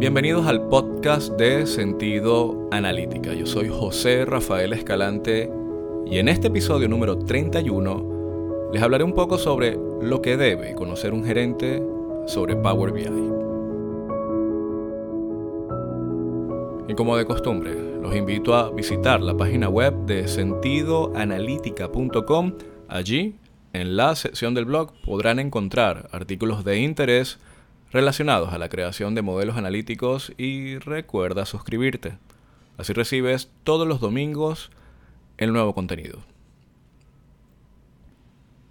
Bienvenidos al podcast de Sentido Analítica. Yo soy José Rafael Escalante y en este episodio número 31 les hablaré un poco sobre lo que debe conocer un gerente sobre Power BI. Y como de costumbre, los invito a visitar la página web de sentidoanalítica.com. Allí, en la sección del blog, podrán encontrar artículos de interés relacionados a la creación de modelos analíticos y recuerda suscribirte. Así recibes todos los domingos el nuevo contenido.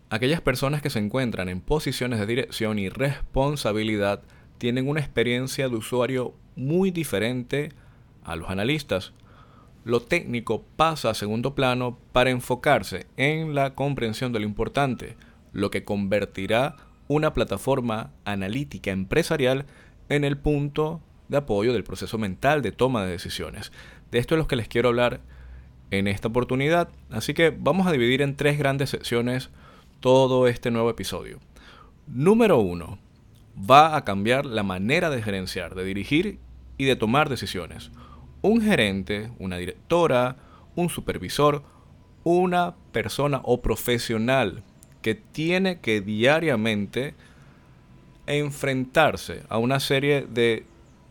Aquellas personas que se encuentran en posiciones de dirección y responsabilidad tienen una experiencia de usuario muy diferente a los analistas. Lo técnico pasa a segundo plano para enfocarse en la comprensión de lo importante, lo que convertirá una plataforma analítica empresarial en el punto de apoyo del proceso mental de toma de decisiones. De esto es lo que les quiero hablar en esta oportunidad, así que vamos a dividir en tres grandes secciones todo este nuevo episodio. Número uno, va a cambiar la manera de gerenciar, de dirigir y de tomar decisiones. Un gerente, una directora, un supervisor, una persona o profesional que tiene que diariamente enfrentarse a una serie de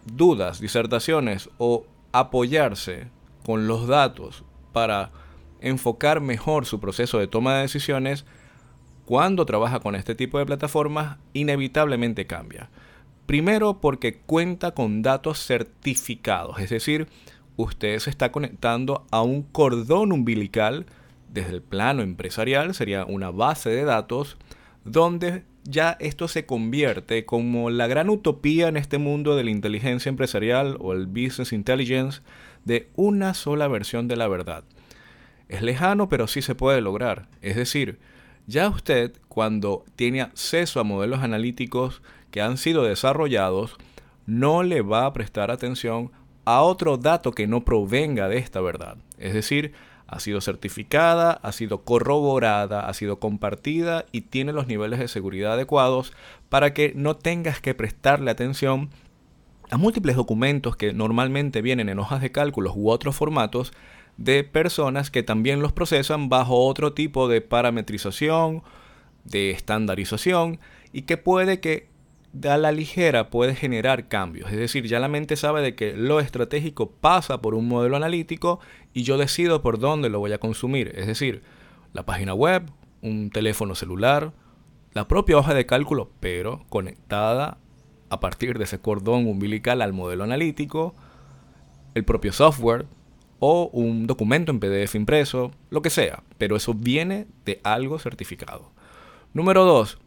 dudas, disertaciones o apoyarse con los datos para enfocar mejor su proceso de toma de decisiones, cuando trabaja con este tipo de plataformas, inevitablemente cambia. Primero porque cuenta con datos certificados, es decir, usted se está conectando a un cordón umbilical desde el plano empresarial sería una base de datos donde ya esto se convierte como la gran utopía en este mundo de la inteligencia empresarial o el business intelligence de una sola versión de la verdad. Es lejano, pero sí se puede lograr. Es decir, ya usted cuando tiene acceso a modelos analíticos que han sido desarrollados, no le va a prestar atención a otro dato que no provenga de esta verdad. Es decir, ha sido certificada, ha sido corroborada, ha sido compartida y tiene los niveles de seguridad adecuados para que no tengas que prestarle atención a múltiples documentos que normalmente vienen en hojas de cálculos u otros formatos de personas que también los procesan bajo otro tipo de parametrización, de estandarización y que puede que a la ligera puede generar cambios. Es decir, ya la mente sabe de que lo estratégico pasa por un modelo analítico y yo decido por dónde lo voy a consumir. Es decir, la página web, un teléfono celular, la propia hoja de cálculo, pero conectada a partir de ese cordón umbilical al modelo analítico, el propio software o un documento en PDF impreso, lo que sea, pero eso viene de algo certificado. Número 2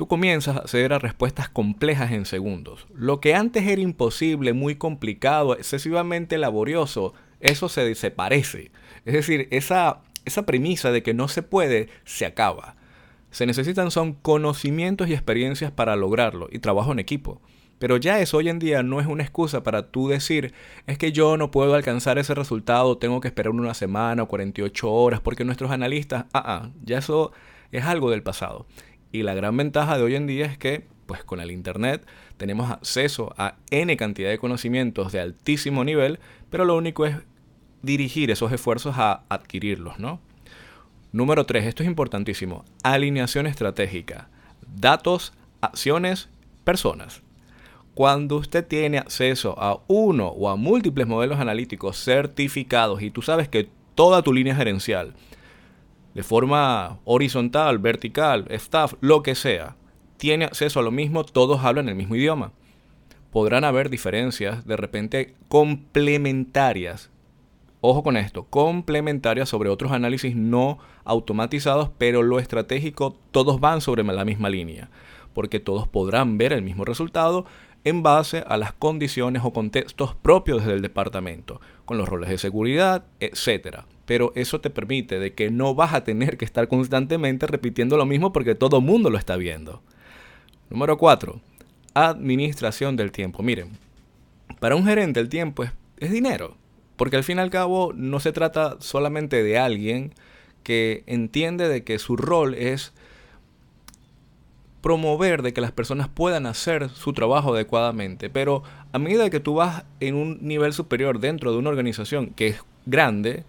tú comienzas a acceder a respuestas complejas en segundos. Lo que antes era imposible, muy complicado, excesivamente laborioso, eso se, se parece. Es decir, esa, esa premisa de que no se puede se acaba. Se necesitan son conocimientos y experiencias para lograrlo y trabajo en equipo. Pero ya eso hoy en día no es una excusa para tú decir, es que yo no puedo alcanzar ese resultado, tengo que esperar una semana o 48 horas, porque nuestros analistas, ah, ah, ya eso es algo del pasado. Y la gran ventaja de hoy en día es que, pues con el Internet, tenemos acceso a N cantidad de conocimientos de altísimo nivel, pero lo único es dirigir esos esfuerzos a adquirirlos, ¿no? Número 3, esto es importantísimo, alineación estratégica, datos, acciones, personas. Cuando usted tiene acceso a uno o a múltiples modelos analíticos certificados y tú sabes que toda tu línea gerencial de forma horizontal, vertical, staff, lo que sea, tiene acceso a lo mismo, todos hablan el mismo idioma. Podrán haber diferencias de repente complementarias. Ojo con esto, complementarias sobre otros análisis no automatizados, pero lo estratégico todos van sobre la misma línea, porque todos podrán ver el mismo resultado en base a las condiciones o contextos propios del departamento, con los roles de seguridad, etc. Pero eso te permite de que no vas a tener que estar constantemente repitiendo lo mismo porque todo el mundo lo está viendo. Número 4. Administración del tiempo. Miren, para un gerente el tiempo es, es dinero, porque al fin y al cabo no se trata solamente de alguien que entiende de que su rol es promover de que las personas puedan hacer su trabajo adecuadamente. Pero a medida que tú vas en un nivel superior dentro de una organización que es grande,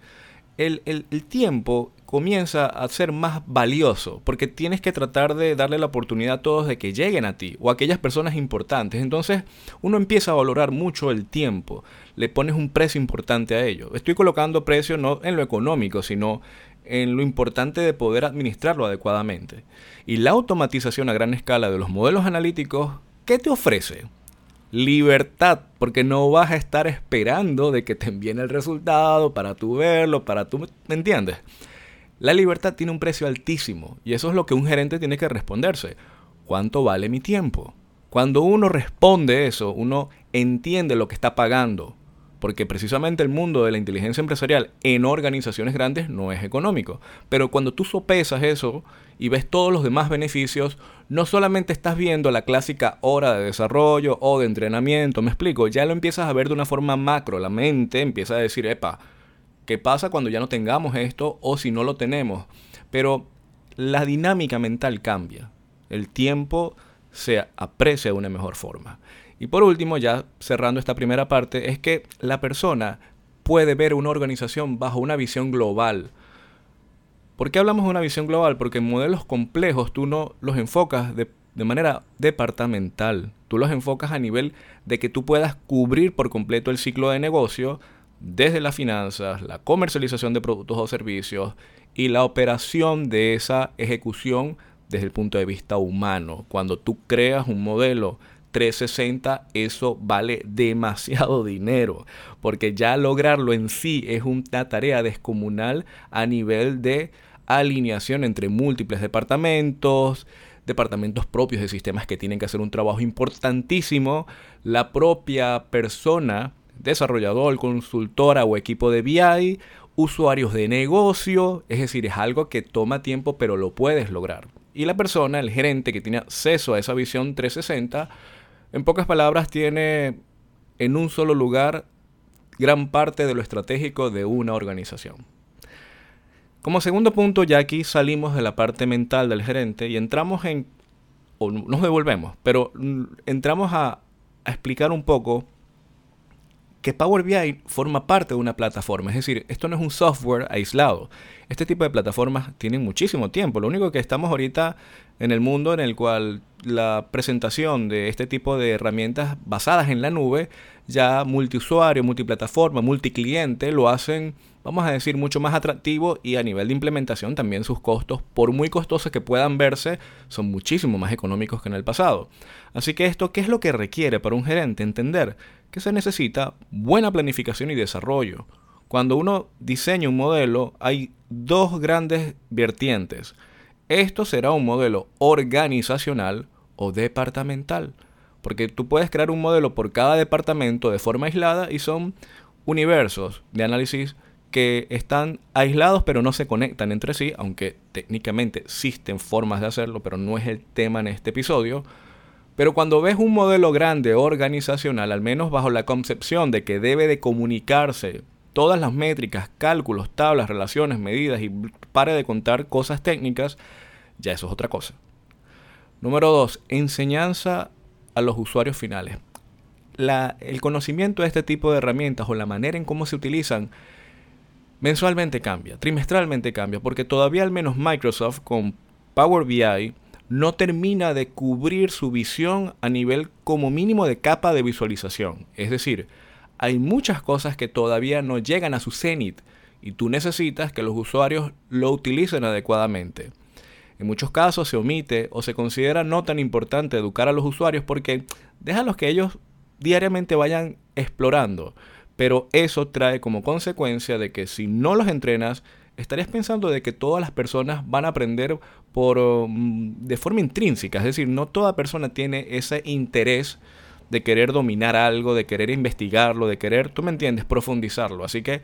el, el tiempo comienza a ser más valioso, porque tienes que tratar de darle la oportunidad a todos de que lleguen a ti o a aquellas personas importantes. Entonces uno empieza a valorar mucho el tiempo, le pones un precio importante a ello. Estoy colocando precio no en lo económico, sino en lo importante de poder administrarlo adecuadamente. Y la automatización a gran escala de los modelos analíticos, ¿qué te ofrece? Libertad, porque no vas a estar esperando de que te envíen el resultado para tú verlo, para tú, ¿me entiendes? La libertad tiene un precio altísimo y eso es lo que un gerente tiene que responderse. ¿Cuánto vale mi tiempo? Cuando uno responde eso, uno entiende lo que está pagando, porque precisamente el mundo de la inteligencia empresarial en organizaciones grandes no es económico. Pero cuando tú sopesas eso y ves todos los demás beneficios, no solamente estás viendo la clásica hora de desarrollo o de entrenamiento, me explico, ya lo empiezas a ver de una forma macro, la mente empieza a decir, epa, ¿Qué pasa cuando ya no tengamos esto o si no lo tenemos? Pero la dinámica mental cambia. El tiempo se aprecia de una mejor forma. Y por último, ya cerrando esta primera parte, es que la persona puede ver una organización bajo una visión global. ¿Por qué hablamos de una visión global? Porque en modelos complejos tú no los enfocas de, de manera departamental. Tú los enfocas a nivel de que tú puedas cubrir por completo el ciclo de negocio desde las finanzas, la comercialización de productos o servicios y la operación de esa ejecución desde el punto de vista humano. Cuando tú creas un modelo 360, eso vale demasiado dinero, porque ya lograrlo en sí es una tarea descomunal a nivel de alineación entre múltiples departamentos, departamentos propios de sistemas que tienen que hacer un trabajo importantísimo, la propia persona desarrollador, consultora o equipo de BI, usuarios de negocio, es decir, es algo que toma tiempo pero lo puedes lograr. Y la persona, el gerente que tiene acceso a esa visión 360, en pocas palabras tiene en un solo lugar gran parte de lo estratégico de una organización. Como segundo punto, ya aquí salimos de la parte mental del gerente y entramos en, o nos devolvemos, pero entramos a, a explicar un poco que Power BI forma parte de una plataforma. Es decir, esto no es un software aislado. Este tipo de plataformas tienen muchísimo tiempo. Lo único que estamos ahorita en el mundo en el cual la presentación de este tipo de herramientas basadas en la nube, ya multiusuario, multiplataforma, multicliente, lo hacen, vamos a decir, mucho más atractivo y a nivel de implementación también sus costos, por muy costosos que puedan verse, son muchísimo más económicos que en el pasado. Así que esto, ¿qué es lo que requiere para un gerente? Entender que se necesita buena planificación y desarrollo. Cuando uno diseña un modelo, hay dos grandes vertientes. Esto será un modelo organizacional o departamental. Porque tú puedes crear un modelo por cada departamento de forma aislada y son universos de análisis que están aislados pero no se conectan entre sí, aunque técnicamente existen formas de hacerlo, pero no es el tema en este episodio. Pero cuando ves un modelo grande organizacional, al menos bajo la concepción de que debe de comunicarse todas las métricas, cálculos, tablas, relaciones, medidas y pare de contar cosas técnicas, ya eso es otra cosa. Número dos, enseñanza a los usuarios finales. el conocimiento de este tipo de herramientas o la manera en cómo se utilizan mensualmente cambia, trimestralmente cambia, porque todavía al menos Microsoft con Power BI no termina de cubrir su visión a nivel como mínimo de capa de visualización. Es decir, hay muchas cosas que todavía no llegan a su cenit y tú necesitas que los usuarios lo utilicen adecuadamente. En muchos casos se omite o se considera no tan importante educar a los usuarios porque déjalos que ellos diariamente vayan explorando. Pero eso trae como consecuencia de que si no los entrenas, estarías pensando de que todas las personas van a aprender por, um, de forma intrínseca, es decir, no toda persona tiene ese interés de querer dominar algo, de querer investigarlo, de querer, tú me entiendes, profundizarlo. Así que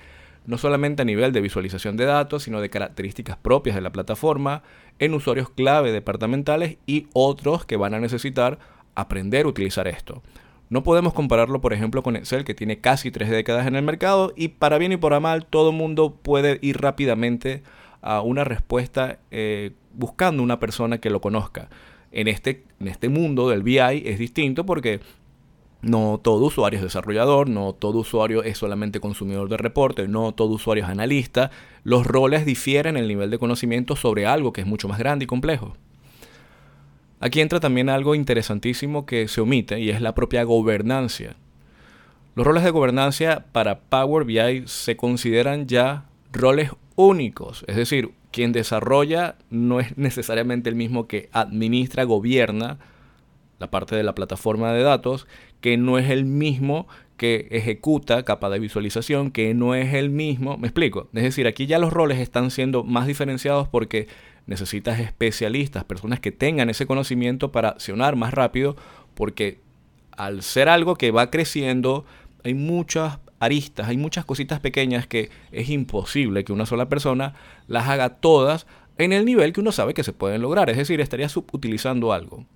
no solamente a nivel de visualización de datos, sino de características propias de la plataforma, en usuarios clave departamentales y otros que van a necesitar aprender a utilizar esto. No podemos compararlo, por ejemplo, con Excel, que tiene casi tres décadas en el mercado y para bien y para mal todo el mundo puede ir rápidamente a una respuesta eh, buscando una persona que lo conozca. en este, en este mundo del BI es distinto porque no todo usuario es desarrollador, no todo usuario es solamente consumidor de reporte, no todo usuario es analista. Los roles difieren en el nivel de conocimiento sobre algo que es mucho más grande y complejo. Aquí entra también algo interesantísimo que se omite y es la propia gobernancia. Los roles de gobernancia para Power BI se consideran ya roles únicos, es decir, quien desarrolla no es necesariamente el mismo que administra, gobierna la parte de la plataforma de datos, que no es el mismo que ejecuta capa de visualización, que no es el mismo, me explico, es decir, aquí ya los roles están siendo más diferenciados porque necesitas especialistas, personas que tengan ese conocimiento para accionar más rápido, porque al ser algo que va creciendo, hay muchas aristas, hay muchas cositas pequeñas que es imposible que una sola persona las haga todas en el nivel que uno sabe que se pueden lograr. Es decir, estaría subutilizando algo.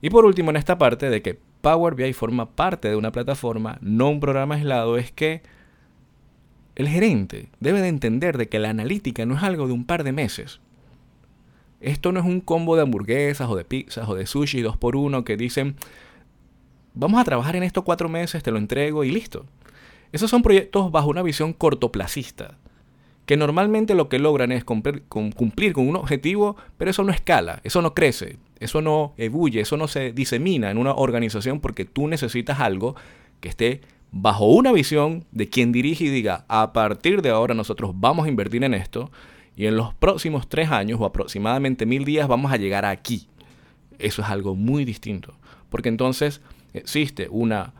Y por último, en esta parte de que Power BI forma parte de una plataforma, no un programa aislado, es que el gerente debe de entender de que la analítica no es algo de un par de meses. Esto no es un combo de hamburguesas o de pizzas o de sushi dos por uno que dicen, vamos a trabajar en esto cuatro meses, te lo entrego y listo. Esos son proyectos bajo una visión cortoplacista, que normalmente lo que logran es cumplir con, un objetivo, pero eso no escala, eso no crece, eso no ebulle, eso no se disemina en una organización porque tú necesitas algo que esté bajo una visión de quien dirige y diga, a partir de ahora nosotros vamos a invertir en esto y en los próximos tres años o aproximadamente mil días vamos a llegar aquí. Eso es algo muy distinto, porque entonces existe una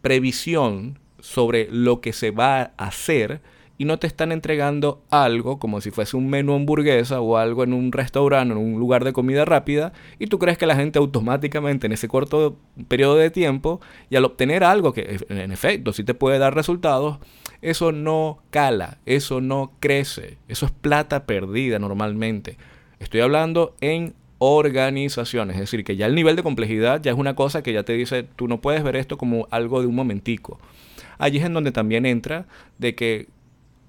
previsión sobre lo que se va a hacer y no te están entregando algo como si fuese un menú hamburguesa o algo en un restaurante, en un lugar de comida rápida, y tú crees que la gente automáticamente en ese corto periodo de tiempo y al obtener algo que en efecto sí te puede dar resultados, eso no cala, eso no crece, eso es plata perdida normalmente. Estoy hablando en organizaciones. Es decir, que ya el nivel de complejidad ya es una cosa que ya te dice, tú no puedes ver esto como algo de un momentico. Allí es en donde también entra de que,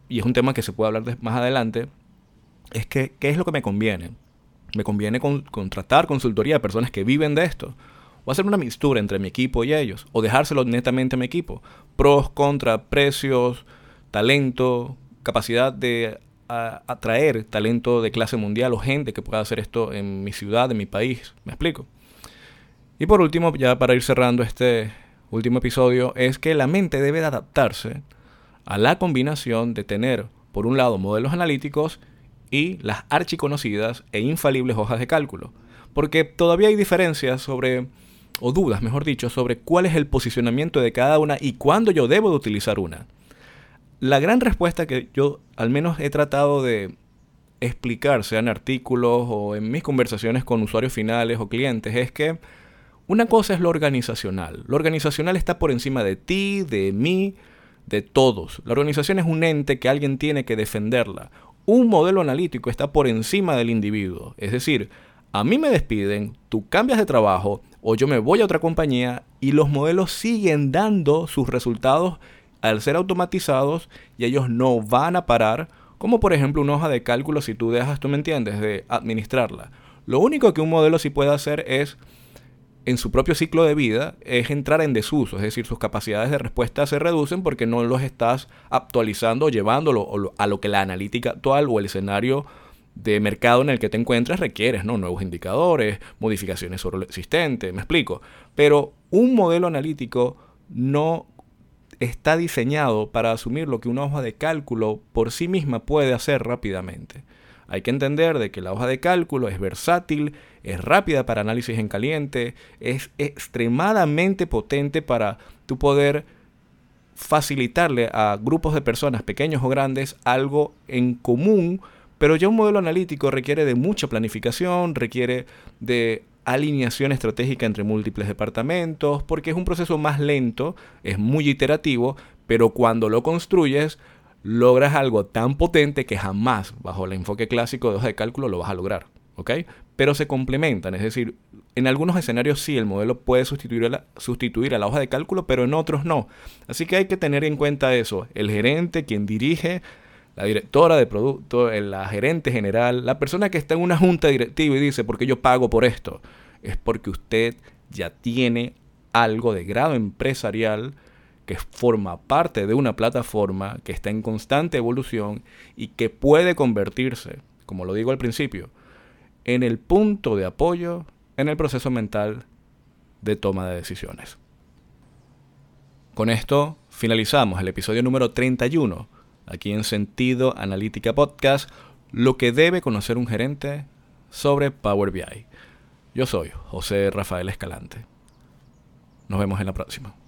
y es un tema que se puede hablar más adelante, es que, ¿qué es lo que me conviene? Me conviene contratar consultoría de personas que viven de esto. O hacer una mixtura entre mi equipo y ellos. O dejárselo netamente a mi equipo. Pros, contra, precios, talento, capacidad de atraer talento de clase mundial o gente que pueda hacer esto en mi ciudad, en mi país. ¿Me explico? Y por último, ya para ir cerrando este último episodio, es que la mente debe adaptarse a la combinación de tener, por un lado, modelos analíticos y las archiconocidas e infalibles hojas de cálculo. Porque todavía hay diferencias sobre, o dudas, mejor dicho, sobre cuál es el posicionamiento de cada una y cuándo yo debo de utilizar una. La gran respuesta que yo al menos he tratado de explicar, sea en artículos o en mis conversaciones con usuarios finales o clientes, es que una cosa es lo organizacional. Lo organizacional está por encima de ti, de mí, de todos. La organización es un ente que alguien tiene que defenderla. Un modelo analítico está por encima del individuo. Es decir, a mí me despiden, tú cambias de trabajo o yo me voy a otra compañía y los modelos siguen dando sus resultados al ser automatizados y ellos no van a parar, como por ejemplo una hoja de cálculo si tú dejas, tú me entiendes, de administrarla. Lo único que un modelo sí puede hacer es, en su propio ciclo de vida, es entrar en desuso, es decir, sus capacidades de respuesta se reducen porque no los estás actualizando o llevándolo a lo que la analítica actual o el escenario de mercado en el que te encuentras requieres, ¿no? Nuevos indicadores, modificaciones sobre lo existente, me explico. Pero un modelo analítico no está diseñado para asumir lo que una hoja de cálculo por sí misma puede hacer rápidamente. Hay que entender de que la hoja de cálculo es versátil, es rápida para análisis en caliente, es extremadamente potente para tu poder facilitarle a grupos de personas, pequeños o grandes, algo en común, pero ya un modelo analítico requiere de mucha planificación, requiere de alineación estratégica entre múltiples departamentos, porque es un proceso más lento, es muy iterativo, pero cuando lo construyes, logras algo tan potente que jamás, bajo el enfoque clásico de hoja de cálculo, lo vas a lograr. ¿Ok? Pero se complementan, es decir, en algunos escenarios sí el modelo puede sustituir a, la, sustituir a la hoja de cálculo, pero en otros no. Así que hay que tener en cuenta eso. El gerente, quien dirige la directora de producto, la gerente general, la persona que está en una junta directiva y dice, porque yo pago por esto. es porque usted ya tiene algo de grado empresarial que forma parte de una plataforma que está en constante evolución y que puede convertirse, como lo digo al principio, en el punto de apoyo en el proceso mental de toma de decisiones. Con esto finalizamos el episodio número 31, aquí en Sentido Analítica Podcast, lo que debe conocer un gerente sobre Power BI. Yo soy José Rafael Escalante. Nos vemos en la próxima.